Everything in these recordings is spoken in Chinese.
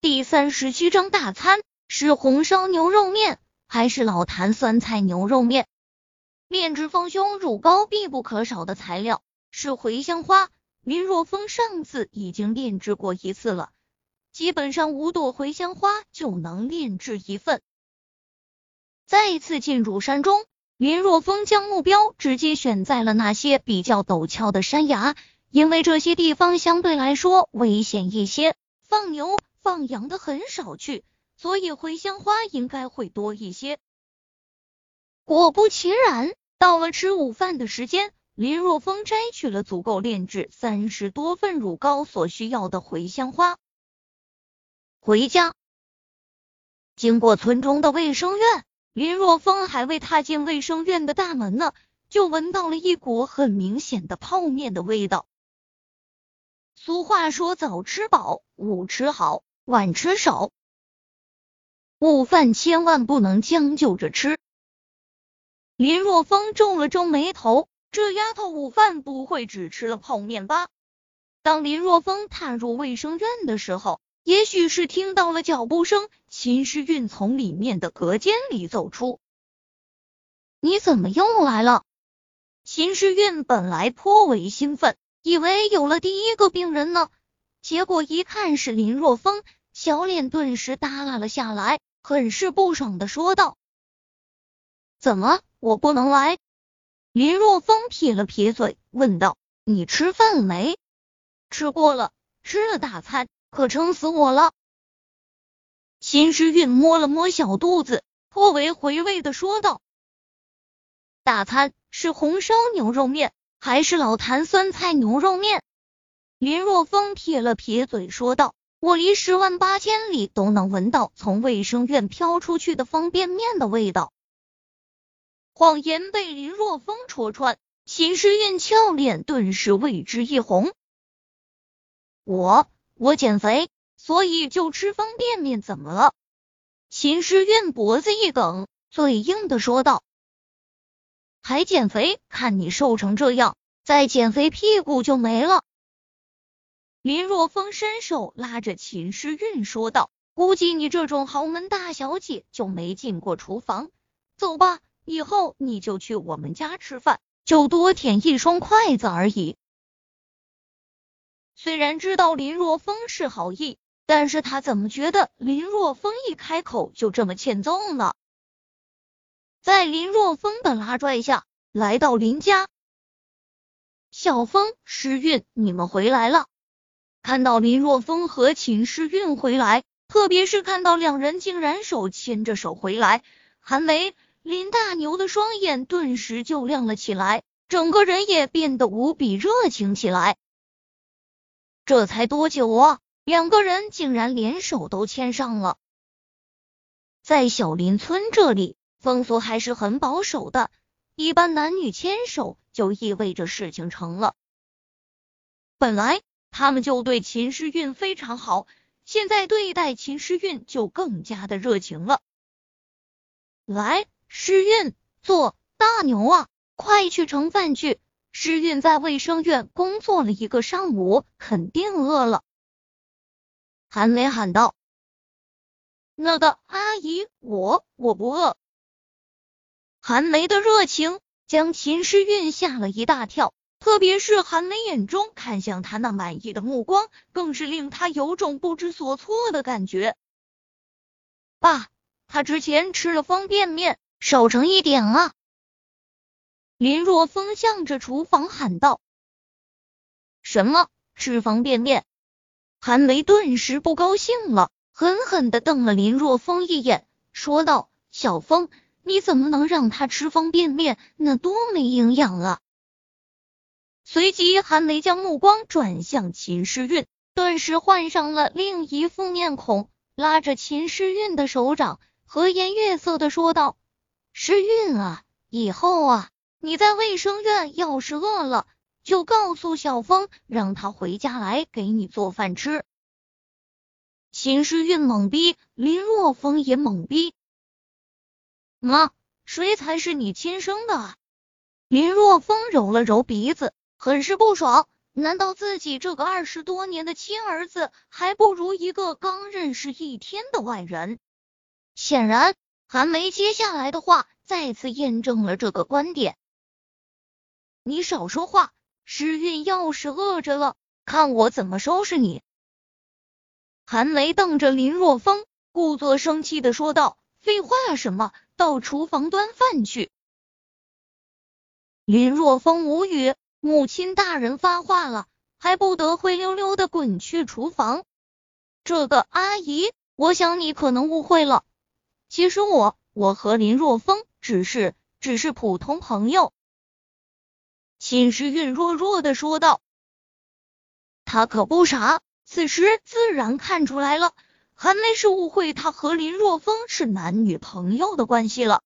第三十七章大餐是红烧牛肉面还是老坛酸菜牛肉面？炼制丰胸乳膏必不可少的材料是茴香花。林若风上次已经炼制过一次了，基本上五朵茴香花就能炼制一份。再一次进入山中，林若风将目标直接选在了那些比较陡峭的山崖，因为这些地方相对来说危险一些，放牛。放羊的很少去，所以茴香花应该会多一些。果不其然，到了吃午饭的时间，林若风摘取了足够炼制三十多份乳膏所需要的茴香花。回家，经过村中的卫生院，林若风还未踏进卫生院的大门呢，就闻到了一股很明显的泡面的味道。俗话说，早吃饱，午吃好。晚吃少，午饭千万不能将就着吃。林若风皱了皱眉头，这丫头午饭不会只吃了泡面吧？当林若风踏入卫生院的时候，也许是听到了脚步声，秦时运从里面的隔间里走出。你怎么又来了？秦时运本来颇为兴奋，以为有了第一个病人呢，结果一看是林若风。小脸顿时耷拉了下来，很是不爽的说道：“怎么，我不能来？”林若风撇了撇嘴，问道：“你吃饭了没？”“吃过了，吃了大餐，可撑死我了。”秦时运摸了摸小肚子，颇为回味的说道：“大餐是红烧牛肉面，还是老坛酸菜牛肉面？”林若风撇了撇嘴，说道。我离十万八千里都能闻到从卫生院飘出去的方便面的味道。谎言被林若风戳穿，秦时运俏脸顿时为之一红。我我减肥，所以就吃方便面，怎么了？秦时运脖子一梗，嘴硬的说道：“还减肥？看你瘦成这样，再减肥屁股就没了。”林若风伸手拉着秦诗韵说道：“估计你这种豪门大小姐就没进过厨房。走吧，以后你就去我们家吃饭，就多舔一双筷子而已。”虽然知道林若风是好意，但是他怎么觉得林若风一开口就这么欠揍呢？在林若风的拉拽下，来到林家，小风、诗韵，你们回来了。看到林若风和秦诗韵回来，特别是看到两人竟然手牵着手回来，韩梅、林大牛的双眼顿时就亮了起来，整个人也变得无比热情起来。这才多久啊，两个人竟然连手都牵上了。在小林村这里，风俗还是很保守的，一般男女牵手就意味着事情成了。本来。他们就对秦诗韵非常好，现在对待秦诗韵就更加的热情了。来，诗韵，坐。大牛啊，快去盛饭去。诗韵在卫生院工作了一个上午，肯定饿了。韩梅喊道：“那个阿姨，我我不饿。”韩梅的热情将秦诗韵吓了一大跳。特别是韩梅眼中看向他那满意的目光，更是令他有种不知所措的感觉。爸，他之前吃了方便面，少盛一点啊！林若风向着厨房喊道：“什么吃方便面？”韩梅顿时不高兴了，狠狠的瞪了林若风一眼，说道：“小风，你怎么能让他吃方便面？那多没营养啊！”随即，韩梅将目光转向秦诗韵，顿时换上了另一副面孔，拉着秦诗韵的手掌，和颜悦色的说道：“诗韵啊，以后啊，你在卫生院要是饿了，就告诉小峰，让他回家来给你做饭吃。”秦诗韵懵逼，林若风也懵逼。妈，谁才是你亲生的？林若风揉了揉鼻子。很是不爽，难道自己这个二十多年的亲儿子还不如一个刚认识一天的外人？显然，韩梅接下来的话再次验证了这个观点。你少说话，时运要是饿着了，看我怎么收拾你！韩梅瞪着林若风，故作生气的说道：“废话什么？到厨房端饭去！”林若风无语。母亲大人发话了，还不得灰溜溜的滚去厨房？这个阿姨，我想你可能误会了。其实我，我和林若风只是，只是普通朋友。秦时运弱弱的说道。他可不傻，此时自然看出来了，韩梅是误会他和林若风是男女朋友的关系了。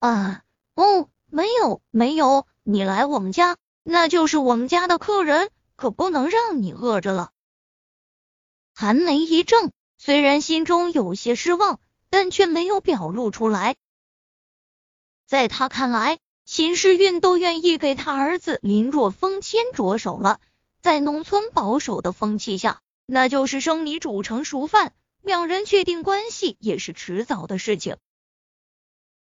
啊，哦，没有，没有。你来我们家，那就是我们家的客人，可不能让你饿着了。韩梅一怔，虽然心中有些失望，但却没有表露出来。在他看来，秦时运都愿意给他儿子林若风牵着手了，在农村保守的风气下，那就是生米煮成熟饭，两人确定关系也是迟早的事情。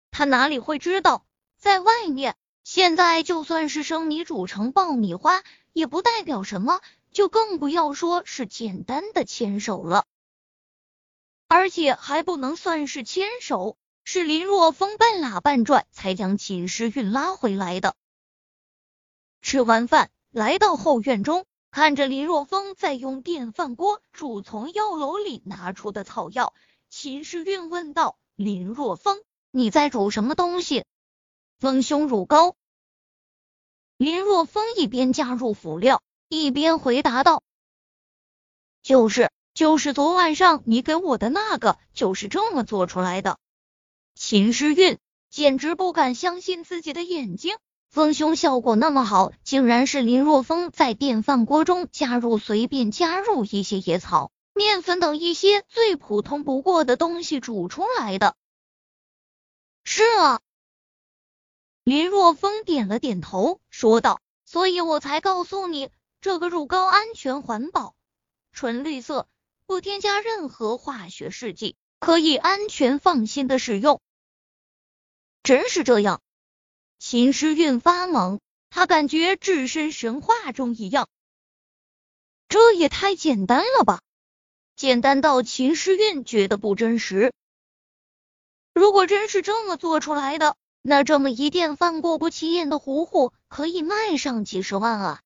他哪里会知道，在外面。现在就算是生米煮成爆米花，也不代表什么，就更不要说是简单的牵手了。而且还不能算是牵手，是林若风半拉半拽才将秦时运拉回来的。吃完饭，来到后院中，看着林若风在用电饭锅煮从药楼里拿出的草药，秦时运问道：“林若风，你在煮什么东西？”丰胸乳膏。林若风一边加入辅料，一边回答道：“就是，就是昨晚上你给我的那个，就是这么做出来的。”秦诗韵简直不敢相信自己的眼睛，丰胸效果那么好，竟然是林若风在电饭锅中加入随便加入一些野草、面粉等一些最普通不过的东西煮出来的。是啊。林若风点了点头，说道：“所以我才告诉你，这个乳膏安全环保，纯绿色，不添加任何化学试剂，可以安全放心的使用。”真是这样？秦诗韵发懵，他感觉置身神话中一样。这也太简单了吧？简单到秦诗韵觉得不真实。如果真是这么做出来的。那这么一电饭锅不起眼的糊糊，可以卖上几十万啊！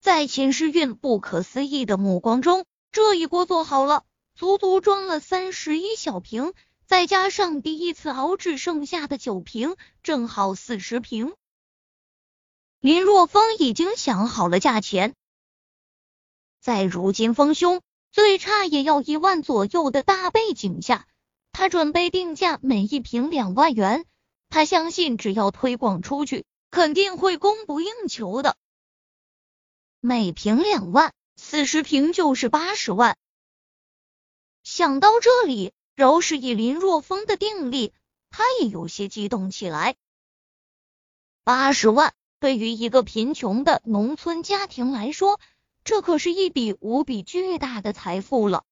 在秦时运不可思议的目光中，这一锅做好了，足足装了三十一小瓶，再加上第一次熬制剩下的酒瓶，正好四十瓶。林若风已经想好了价钱，在如今丰胸最差也要一万左右的大背景下。他准备定价每一瓶两万元，他相信只要推广出去，肯定会供不应求的。每瓶两万，四十瓶就是八十万。想到这里，饶是以林若风的定力，他也有些激动起来。八十万对于一个贫穷的农村家庭来说，这可是一笔无比巨大的财富了。